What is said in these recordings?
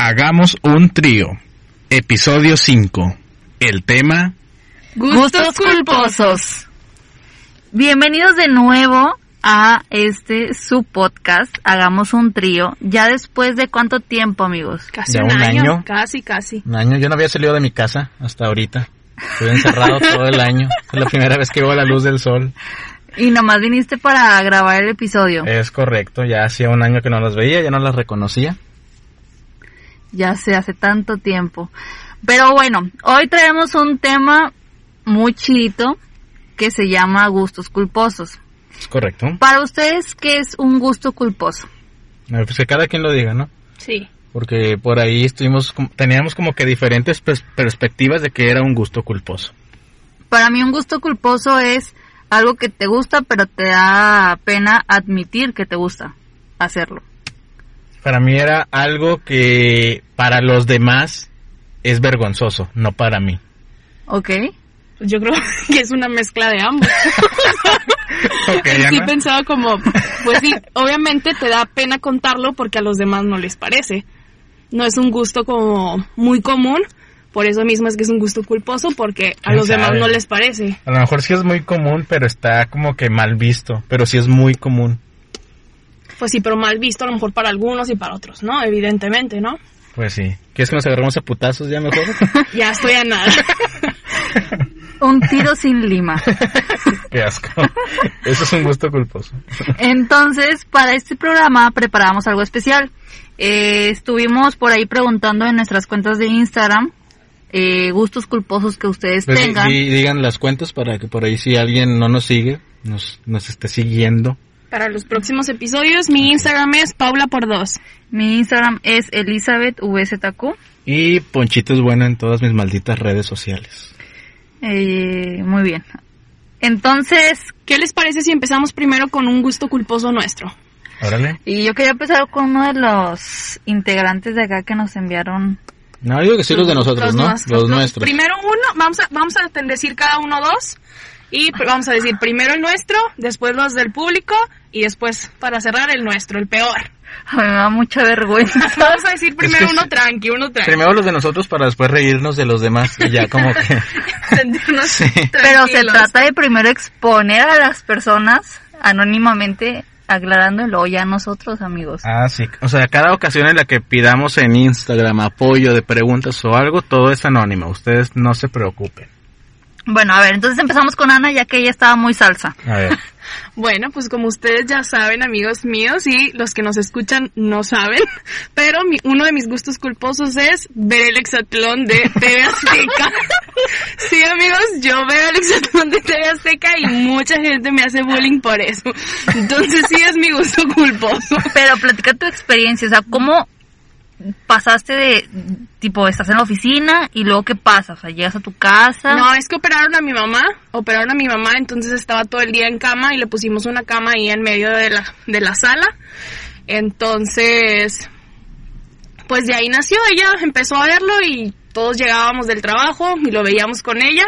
Hagamos un trío. Episodio 5. El tema... Gustos culposos. Bienvenidos de nuevo a este su podcast. Hagamos un trío. Ya después de cuánto tiempo, amigos? Casi Ya un, un año. año. Casi, casi. Un año. Yo no había salido de mi casa hasta ahorita. Estuve encerrado todo el año. Es la primera vez que veo la luz del sol. Y nomás viniste para grabar el episodio. Es correcto. Ya hacía un año que no las veía, ya no las reconocía. Ya se hace tanto tiempo. Pero bueno, hoy traemos un tema muy chidito que se llama gustos culposos. Es correcto. Para ustedes, ¿qué es un gusto culposo? Pues que cada quien lo diga, ¿no? Sí. Porque por ahí estuvimos, teníamos como que diferentes pers- perspectivas de que era un gusto culposo. Para mí un gusto culposo es algo que te gusta, pero te da pena admitir que te gusta hacerlo. Para mí era algo que para los demás es vergonzoso, no para mí. ¿Ok? Pues yo creo que es una mezcla de ambos. Ok, sí Ana. pensaba como, pues sí, obviamente te da pena contarlo porque a los demás no les parece. No es un gusto como muy común, por eso mismo es que es un gusto culposo porque a ¿Quién los demás no les parece. A lo mejor sí es muy común, pero está como que mal visto. Pero sí es muy común. Pues sí, pero mal visto a lo mejor para algunos y para otros, ¿no? Evidentemente, ¿no? Pues sí. ¿Quieres que nos agarramos a putazos ya mejor? Ya estoy a nada. Un tiro sin lima. Qué asco. Eso es un gusto culposo. Entonces, para este programa preparamos algo especial. Eh, estuvimos por ahí preguntando en nuestras cuentas de Instagram eh, gustos culposos que ustedes Pues tengan. di- digan las cuentas para que por ahí si alguien no nos sigue, nos, nos esté siguiendo. Para los próximos episodios, mi Instagram es Paula por dos. Mi Instagram es ElizabethVZQ. Y Ponchito es bueno en todas mis malditas redes sociales. Eh, muy bien. Entonces, ¿Qué les parece si empezamos primero con un gusto culposo nuestro? Órale. y yo quería empezar con uno de los integrantes de acá que nos enviaron. No, digo que sí los de nosotros, ¿no? nuestros. Los nuestros. Primero uno, vamos a, vamos a decir cada uno dos. Y vamos a decir primero el nuestro, después los del público y después, para cerrar, el nuestro, el peor. Ay, me da mucha vergüenza. Vamos a decir primero que uno sí. tranqui, uno tranqui. Primero los de nosotros para después reírnos de los demás y ya como que... Sentirnos Sí. Pero se trata de primero exponer a las personas anónimamente, aclarándolo ya nosotros, amigos. Ah, sí. O sea, cada ocasión en la que pidamos en Instagram apoyo de preguntas o algo, todo es anónimo. Ustedes no se preocupen. Bueno, a ver, entonces empezamos con Ana, ya que ella estaba muy salsa. A ver. Bueno, pues como ustedes ya saben, amigos míos, y los que nos escuchan no saben, pero mi- uno de mis gustos culposos es ver el hexatlón de TV Azteca. sí, amigos, yo veo el hexatlón de TV Azteca y mucha gente me hace bullying por eso. Entonces sí es mi gusto culposo. Pero platica tu experiencia, o sea, ¿cómo pasaste de, tipo, estás en la oficina y luego qué pasa? O sea, llegas a tu casa. No, es que operaron a mi mamá, operaron a mi mamá, entonces estaba todo el día en cama y le pusimos una cama ahí en medio de la, de la sala. Entonces, pues de ahí nació, ella empezó a verlo y todos llegábamos del trabajo y lo veíamos con ella.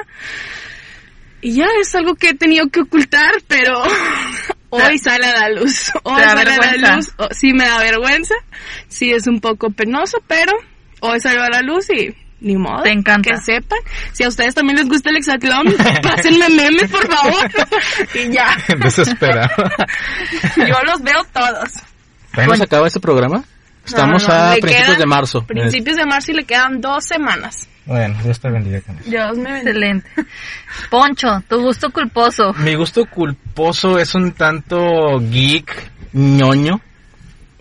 Y ya es algo que he tenido que ocultar, pero hoy sale a la luz. Hoy sale a la luz. Oh, Sí me da vergüenza, sí es un poco penoso, pero hoy salió a la luz y ni modo. Te encanta. Que sepan. Si a ustedes también les gusta el hexatlón, pásenme memes, por favor. y ya. Desesperado. Yo los veo todos. ¿Cuándo se acaba este programa? Estamos No, no, no, a principios quedan de marzo. Principios de marzo y le quedan dos semanas. Bueno, Dios te bendiga con eso. Dios me bendiga. Excelente. Poncho, tu gusto culposo. Mi gusto culposo es un tanto geek, ñoño,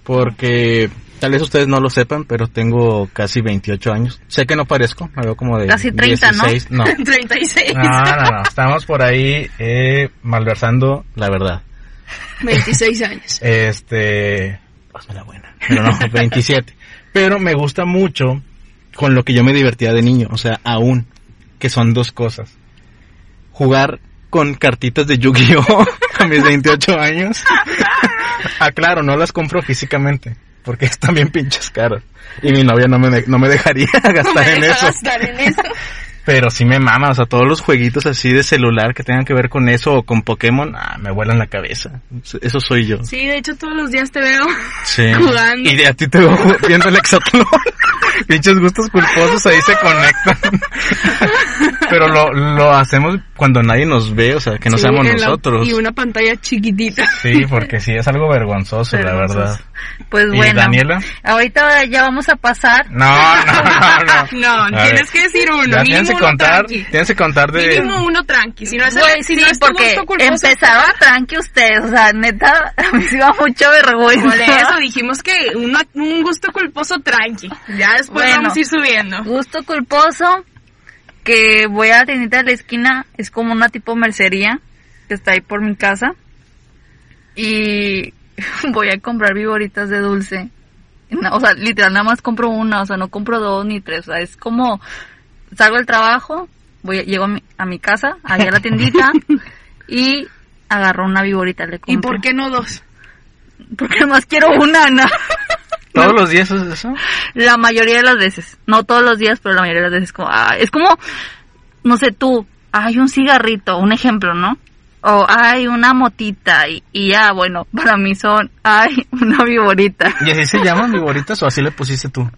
porque tal vez ustedes no lo sepan, pero tengo casi 28 años. Sé que no parezco, me veo como de Casi 30, ¿no? 16. ¿no? 36. No, no, no, estamos por ahí eh, malversando la verdad. 26 años. Este, hazme la buena, pero no, 27. Pero me gusta mucho con lo que yo me divertía de niño, o sea, aún, que son dos cosas. Jugar con cartitas de Yu-Gi-Oh a mis 28 años. ah, claro, no las compro físicamente, porque están bien pinches caras. Y mi novia no me, no me dejaría gastar Me en eso. gastar en eso. Pero sí me mama, o sea, todos los jueguitos así de celular que tengan que ver con eso o con Pokémon, ah, me vuelan la cabeza. Eso soy yo. Sí, de hecho todos los días te veo Sí. jugando. Y de a ti te veo viendo el hexatlón. Pinches gustos culposos ahí se conectan. Pero lo, lo hacemos cuando nadie nos ve, o sea, que no Sí, seamos la- nosotros. y una pantalla chiquitita. Sí, porque sí, es algo vergonzoso, la verdad. Pues ¿Y bueno. Daniela? Ahorita ya vamos a pasar. No, no, no, no. Tienes que decir uno, Ya mínimo tienes que contar, tienes que contar de... Mínimo uno tranqui. Si no es, Güey, si sí, no porque empezaron tranqui ustedes, o sea, neta, a mí da mucha vergüenza. Por eso dijimos que una- un gusto culposo tranqui. Ya después Bueno. vamos a ir subiendo. Gusto culposo, que voy a la tiendita de la esquina, es como una tipo mercería, que está ahí por mi casa, y voy a comprar viboritas de dulce. No, o sea, literal, nada más compro una, o sea, no compro dos ni tres, o sea, es como, salgo del trabajo, voy, llego a mi, a mi casa, allá a la tiendita, y agarro una viborita, le compro. ¿Y por qué no dos? Porque nomás quiero una, ¿no? ¿Todos los días es eso? La mayoría de las veces. No todos los días, pero la mayoría de las veces. Como, ah, es como, no sé, tú, hay un cigarrito, un ejemplo, ¿no? O hay una motita y, y ya, bueno, para mí son, hay una viborita. ¿Y así se llaman viboritas o así le pusiste tú?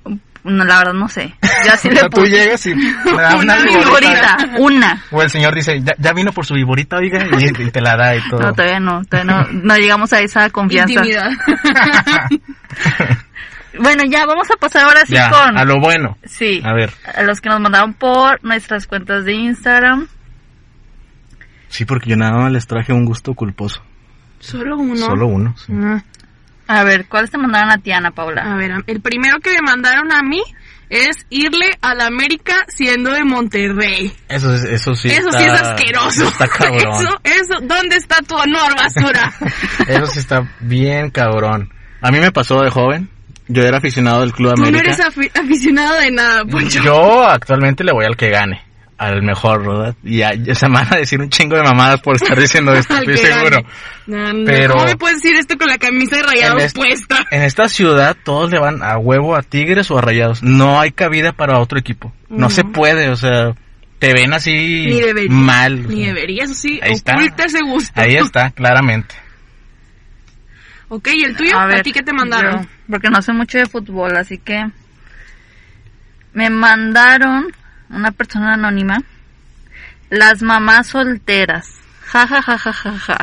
No, la verdad no sé. O le sea, tú llegas y me da una, Una viborita. viborita, una. O el señor dice, ya, ya vino por su viborita, oiga, y, y te la da y todo. No, todavía no, todavía no, no llegamos a esa confianza. Intimidad. Bueno, ya vamos a pasar ahora sí ya, con... a lo bueno. Sí. A ver. A los que nos mandaron por nuestras cuentas de Instagram. Sí, porque yo nada más les traje un gusto culposo. Solo uno. Solo uno. sí. Ah. A ver, ¿cuáles te mandaron a ti, Ana Paula? A ver, el primero que me mandaron a mí es irle a la América siendo de Monterrey. Eso, es- eso sí. eso está- sí es asqueroso. Está cabrón. Eso, eso, ¿dónde está tu honor, basura? Eso sí está bien cabrón. A mí me pasó de joven. Yo era aficionado del Club Tú no América. eres afi- aficionado de nada, Poncho. Yo actualmente le voy al que gane. Al mejor, ¿verdad? Y ya, ya se me van a decir un chingo de mamadas por estar diciendo esto, Al estoy que seguro. No, no, Pero- ¿Cómo me puedes decir esto con la camisa de rayados En este- puesta? En esta ciudad todos le van a huevo a Tigres o a Rayados. No hay cabida para otro equipo. No se puede, o sea, te ven así Ni debería. mal. Ni debería, eso sí, Ahí está. oculta ese gusto. Ahí está, claramente. Ok, ¿y el tuyo? ¿A, ti qué te mandaron? yo, porque no sé mucho de fútbol, así que me mandaron una persona anónima las mamás solteras. Ja ja ja ja ja ja.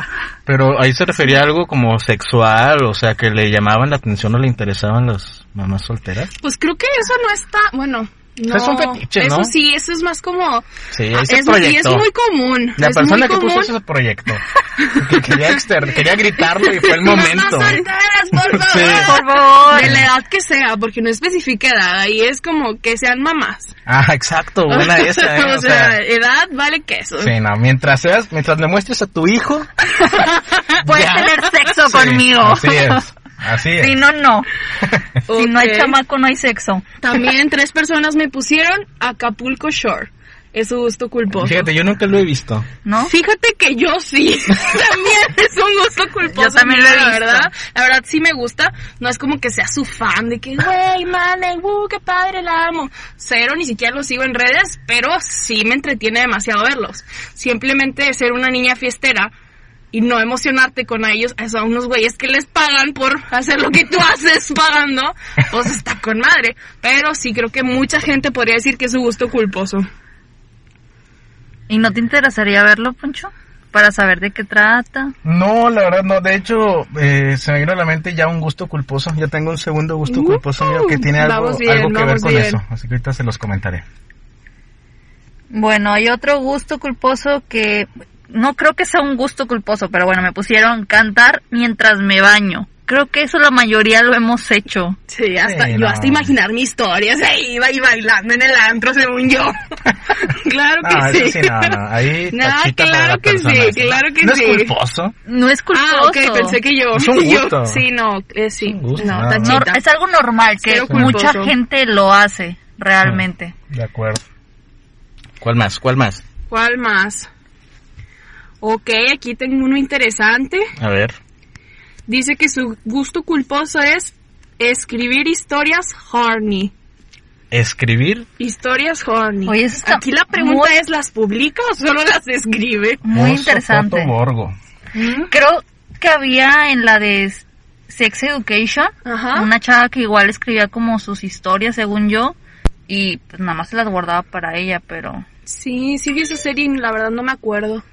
Pero ahí se refería a algo como sexual, o sea, que le llamaban la atención o le interesaban las mamás solteras. Pues creo que eso no está, bueno, no. Es un fetiche, ¿no? Eso sí, eso es más como... Sí, Ah, se eso sí, es proyectó. muy común. La es persona que común. puso ese proyecto. Que quería, exter quería gritarlo y fue el momento. Mamás solteras, por favor. Sí. Por favor. De la edad que sea, porque no especifica edad, ahí es como que sean mamás. Ah, exacto, buena esa, ¿eh? o sea, edad vale queso. Sí, no, mientras seas, mientras le muestres a tu hijo, Puedes Ya. tener sexo Sí, conmigo. Así es, así es. Si no, no. Si no hay chamaco, no hay sexo. También tres personas me pusieron Acapulco Shore. Es su gusto culposo. Fíjate, yo nunca lo he visto. ¿No? Fíjate que yo sí. también es un gusto culposo. Yo también lo he la visto. verdad. La verdad sí me gusta. No es como que sea su fan de que, güey, man, uh, qué padre, la amo. Cero, ni siquiera lo sigo en redes, pero sí me entretiene demasiado verlos. Simplemente ser una niña fiestera y no emocionarte con ellos, a unos güeyes que les pagan por hacer lo que tú haces pagando, pues está con madre. Pero sí creo que mucha gente podría decir que es su gusto culposo. ¿Y no te interesaría verlo, Poncho? Para saber de qué trata. No, la verdad no. De hecho, eh, se me vino a la mente ya un gusto culposo. Ya tengo un segundo gusto Uh, culposo mío que tiene algo, vamos bien, algo que ver con bien. eso. Así que ahorita se los comentaré. Bueno, hay otro gusto culposo que no creo que sea un gusto culposo, pero bueno, me pusieron cantar mientras me baño. Creo que eso la mayoría lo hemos hecho. Sí, hasta, Sí, yo no. hasta imaginar mi historia, ahí iba y bailando en el antro según yo. claro que No, sí. eso sí, no, no. Ahí No, para claro la que persona sí, esa. claro que no sí. es culposo. No es culposo. Ah, ok, pensé que yo. Es un yo- gusto. sí, no, eh, sí. Es un gusto, no. No, tachita. es algo normal que mucha gente lo hace realmente. De acuerdo. ¿Cuál más? ¿Cuál más? ¿Cuál más? Ok, aquí tengo uno interesante. A ver. Dice que su gusto culposo es escribir historias horny. Escribir. Historias horny. Oye, Aquí la pregunta muy- es, ¿las publica o solo las escribe? Muy interesante. Foto, Borgo. ¿Mm? Creo que había en la de Sex Education Ajá. una chava que igual escribía como sus historias, según yo, y pues nada más se las guardaba para ella, pero Sí, sí vi esa serie y la verdad no me acuerdo.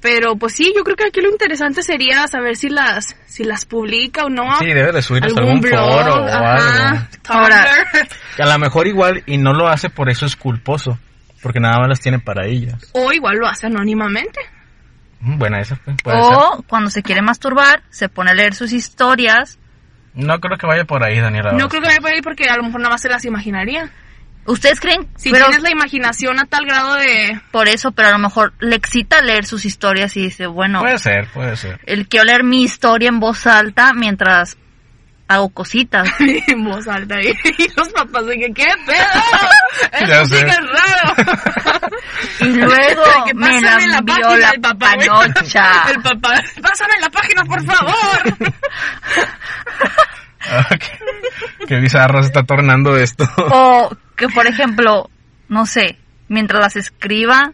Pero pues sí, yo creo que aquí lo interesante sería saber si las si las publica o no. Sí, debe de subirlas algún algún blog, foro o ajá, algo. Ahora-. Que a lo mejor igual y no lo hace por eso es culposo. Porque nada más las tiene para ellas. o igual lo hace anónimamente. Mm, Buena esa, puede ser. o cuando se quiere masturbar, se pone a leer sus historias. No creo que vaya por ahí, Daniela. No creo que vaya por ahí porque a lo mejor nada más se las imaginaría. ¿Ustedes creen? Si pero tienes la imaginación a tal grado de... por eso, pero a lo mejor le excita leer sus historias y dice, bueno, Puede ser, puede ser. el quiero leer mi historia en voz alta mientras hago cositas. en voz alta y, y los papás de que qué pedo Ya eso sí que es raro Y luego Que me la envió la del papá, el papá pásame la página por favor Ah, qué, qué bizarro se está tornando esto. O que, por ejemplo, no sé, mientras las escriba,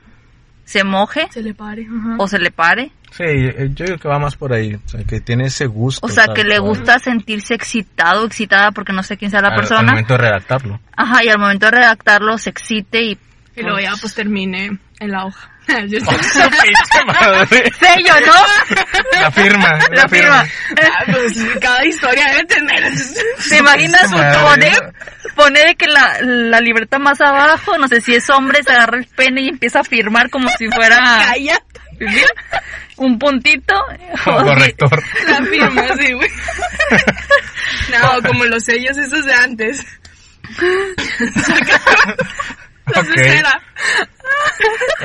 se moje se le pare o se le pare. Sí, eh, yo digo que va más por ahí. O sea, que tiene ese gusto. O sea, tal que le gusta sentirse excitado, excitada, porque no sé quién sea la Al- Al persona. momento de redactarlo. Aja, y al momento de redactarlo se excite y... y luego ya pues termine en la hoja Yo Oh, madre. Sello, ¿no? La firma. La, La firma. Ah, pues, cada historia debe tener ¿Te imaginas Su madre. pone, pone de que la, la libreta más abajo, no sé si es hombre, se agarra el pene y empieza a firmar como si fuera Calla, un puntito? Como corrector. la firma, sí, güey. No, como los sellos esos de antes. La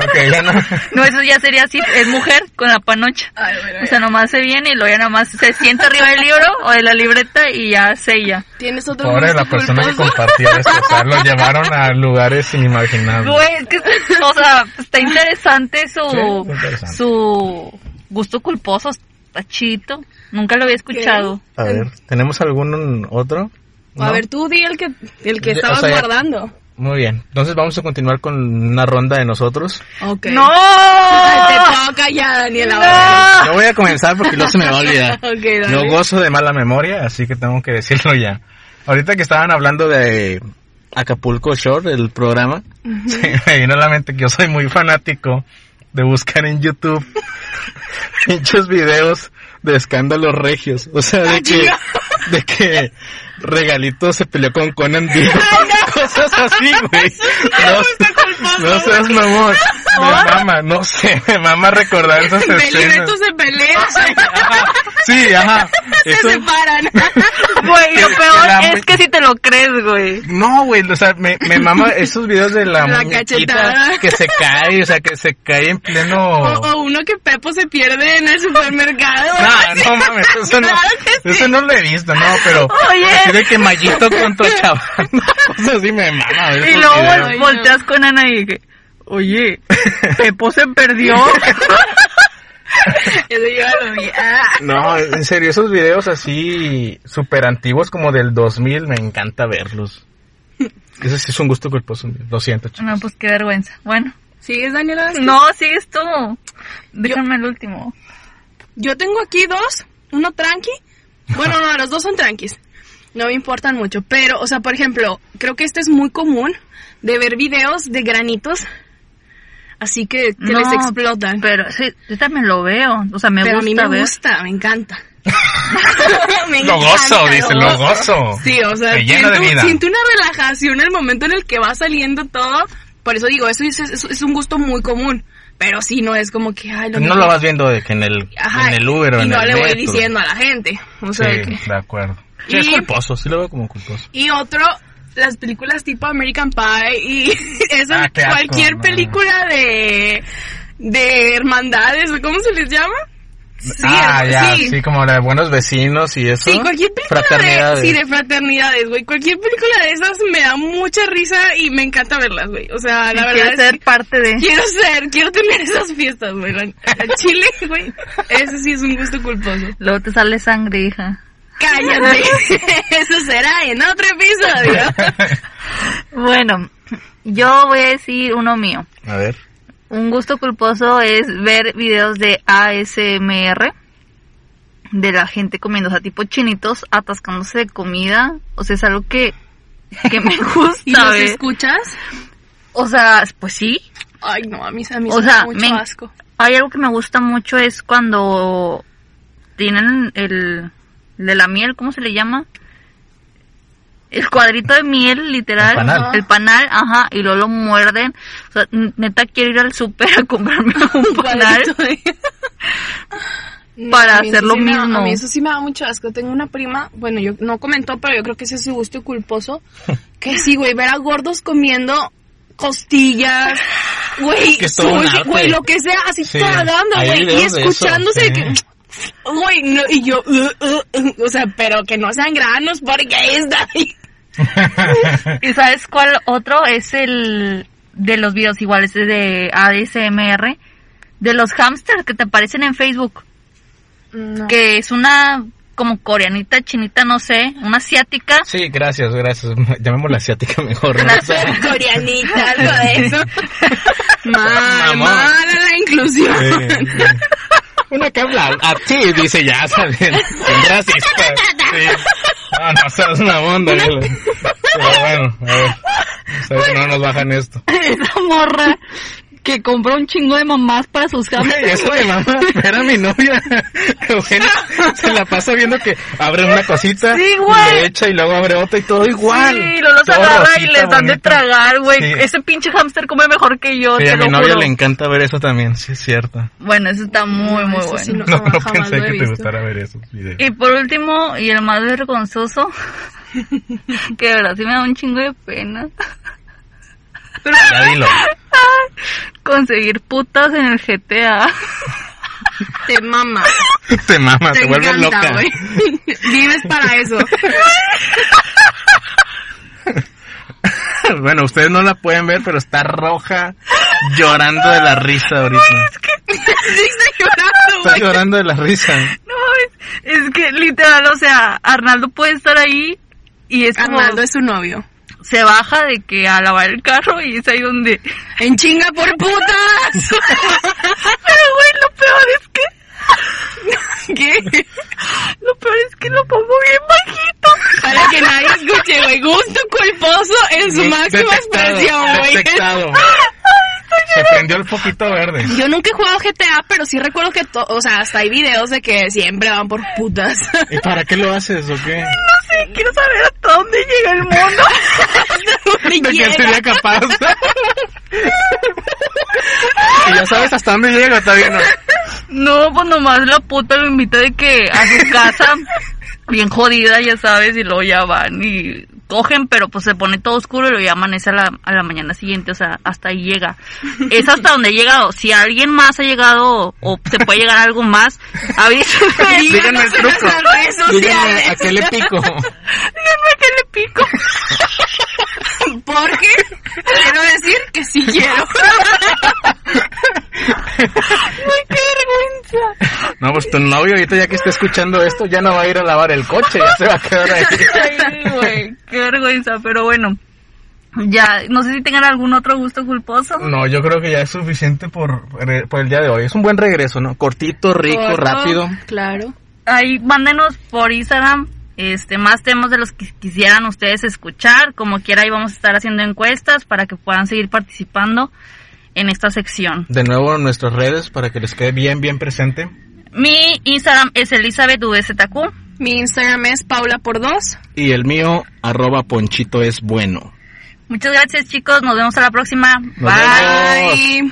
Ok. ya no. No, eso ya sería así, es mujer con la panocha. Ay, bueno, O sea, nomás se viene y luego ya nomás se sienta arriba del libro o de la libreta y ya sella. ¿Tienes otro Pobre la persona que culposo? compartía esto. O sea, lo llevaron a lugares inimaginables. Güey, es que, o sea, está interesante su, Sí, interesante. su gusto culposo, está chito. Nunca lo había escuchado. A ver, ¿tenemos algún otro? A ¿No? ver, tú di el que, el que Ya, o estabas sea, ya- guardando. Muy bien. Entonces vamos a continuar con una ronda de nosotros. Ok. ¡No! Te toca ya, Daniela. No voy a comenzar porque luego se me va a olvidar. Ok, dale. Yo gozo de mala memoria, así que tengo que decirlo ya. Ahorita que estaban hablando de Acapulco Shore, el programa, se me vino a la mente que yo soy muy fanático de buscar en YouTube muchos videos de escándalos regios. O sea, de que, de que Regalito se peleó con Conan Diego. Cosas así, güey. No, no seas mamón. Me mama, no sé, me mama recordar esas y escenas. Se pelean, Sí, ajá. se Eso- separan. Güey, lo que peor la es mu- que si te lo crees, güey. No, güey, o sea, me, me mama esos videos de la, La muñequita cachetada. que se cae, o sea, que se cae en pleno... O, o uno que Pepo se pierde en el supermercado. No, no mames, eso no, Claro que eso no lo he visto, no, pero Oye. así de que Mayito contra chaval, cosas así me mama Y luego videos. volteas con Ana y dije, oye, Pepo se perdió. Eso yo lo vi. Ah. No, en serio, esos videos así súper antiguos como del 2000 me encanta verlos. Ese sí es un gusto culposo, lo siento, chicos. No, pues qué vergüenza. Bueno. ¿Sigues, Daniela? No, sigues tú. Déjame el último. Yo tengo aquí dos. Uno tranqui. Bueno, no, los dos son tranquis. No me importan mucho. Pero, o sea, por ejemplo, creo que este es muy común de ver videos de granitos. Así que, que No, les explotan. Pero sí, yo también lo veo. O sea, me Pero a gusta mí me ver. gusta, me encanta. Me Lo gozo, encanta, dice, lo gozo. Sí, o sea, Me llena de siento, vida. siento una relajación en el momento en el que va saliendo todo. Por eso digo, eso es, es- es un gusto muy común. Pero sí, no es como que, ay, lo No lo vas viendo de que en el, Ajá, en el Uber o y en no el le voy metro. diciendo a la gente. O sea, de Sí, que- de acuerdo. Sí, es Y- culposo, sí lo veo como culposo. Y otro, las películas tipo American Pie y eso, Ah, asco, cualquier no. película de, de hermandades, ¿o ¿cómo se les llama? Sí, ah, ya, sí. sí. como la de buenos vecinos y eso. Sí, cualquier película Fraternidades. de, sí, de fraternidades, güey. Cualquier película de esas me da mucha risa y me encanta verlas, güey. O sea, la verdad Quiero es ser que parte de... quiero ser, quiero tener esas fiestas, güey. Chile, güey. Ese sí es un gusto culposo. Luego te sale sangre, hija. Cállate. Eso será en otro episodio. Bueno, yo voy a decir uno mío. A ver. Un gusto culposo es ver videos de ASMR de la gente comiendo, o sea, tipo chinitos atascándose de comida. O sea, es algo que que me ¿Y gusta los ver. escuchas? O sea, pues sí. Ay, no, a mí, a mí O sea, mucho me- asco. Hay algo que me gusta mucho es cuando tienen el de la miel, ¿cómo se le llama? El cuadrito de miel, literal. El panal. El panal, ajá, y luego lo muerden. O sea, neta quiero ir al súper a comprarme un panal. No, Para hacer lo sí me da- mismo. a mí eso sí me da mucho asco. Tengo una prima, bueno, yo no comentó, pero yo creo que ese es su gusto culposo. Que sí, güey, ver a gordos comiendo costillas, güey, Que es güey, lo que sea, así Sí, tragando, güey, y videos de eso, escuchándose sí. Güey, no, y yo, uh, uh, uh, o sea, pero que no sean granos porque está ahí. ¿Y sabes cuál otro? Es el de los videos iguales de ADSMR. De los hamsters que te aparecen en Facebook. No. Que es una como coreanita, chinita, no sé, una asiática. Sí, gracias, gracias. Llamémosla asiática mejor. ¿no? Coreanita, algo de eso. Mala la inclusión. sí. Una que habla así, dice ya. Bien racista. Sí. No, no, seas una onda, Pero bueno, a ver. Sabes que no nos bajan esto. Esa morra que compró un chingo de mamás para sus hamsters. eso de mamá, era mi novia. Bueno, se la pasa viendo que abre una cosita, Sí, güey. le echa y luego abre otra y todo igual. Sí, no los Todo agarra y les dan de tragar, güey. Sí. Ese pinche hamster come mejor que yo, Sí, te a mi lo novia juro. le encanta ver eso también, sí es cierto. Bueno, eso está muy, muy eso bueno. sí no. No, no pensé que te gustara ver esos videos. Y por último, y el más vergonzoso, que de verdad sí me da un chingo de pena, Ya dilo. conseguir putas en el GTA. Te mama. Te mama, te, Te vuelves encanta, loca. Vives para eso. bueno, ustedes no la pueden ver, pero está roja, llorando de la risa ahorita. Sí, está llorando, Está güey. llorando de la risa. No es que literal, o sea, Arnaldo puede estar ahí y es como Arnaldo es su novio. Se baja de que a lavar el carro y es ahí donde En chinga por putas. Pero güey, lo peor es que ¿Qué? lo peor es que lo pongo bien bajito. Para que nadie escuche, güey. Gusto culposo en su máxima expresión, poquito verde. Yo nunca he jugado GTA, pero sí recuerdo que, o sea, hasta hay videos de que siempre van por putas. ¿Y para qué lo haces o qué? No sé, quiero saber hasta dónde llega el mundo. ¿De qué sería capaz? y ya sabes hasta dónde llega, está bien. ¿no? No, pues nomás la puta lo invita de que a su casa, bien jodida, ya sabes, y luego ya van y cogen, pero pues se pone todo oscuro y lo amanece a la, a la mañana siguiente, o sea, hasta ahí llega. Es hasta donde he llegado. Si alguien más ha llegado o se puede llegar a algo más, avísenme. Díganme el truco. Díganme a qué le pico. Díganme que le pico. Porque quiero decir que sí quiero. Qué. No, pues tu novio ahorita ya que está escuchando esto ya no va a ir a lavar el coche, ya se va a quedar ahí. Ay, güey, qué vergüenza, pero bueno. Ya, no sé si tengan algún otro gusto culposo. No, yo creo que ya es suficiente por, por el día de hoy. Es un buen regreso, ¿no? Cortito, rico, Corto, rápido. Claro. Ahí mándenos por Instagram este más temas de los que quisieran ustedes escuchar. Como quiera, ahí vamos a estar haciendo encuestas para que puedan seguir participando en esta sección. De nuevo nuestras redes para que les quede bien, bien presente. Mi Instagram es Elizabeth VZQ. Mi Instagram es Paula por dos. Y el mío, arroba Ponchito es bueno. Muchas gracias chicos, nos vemos a la próxima. Bye.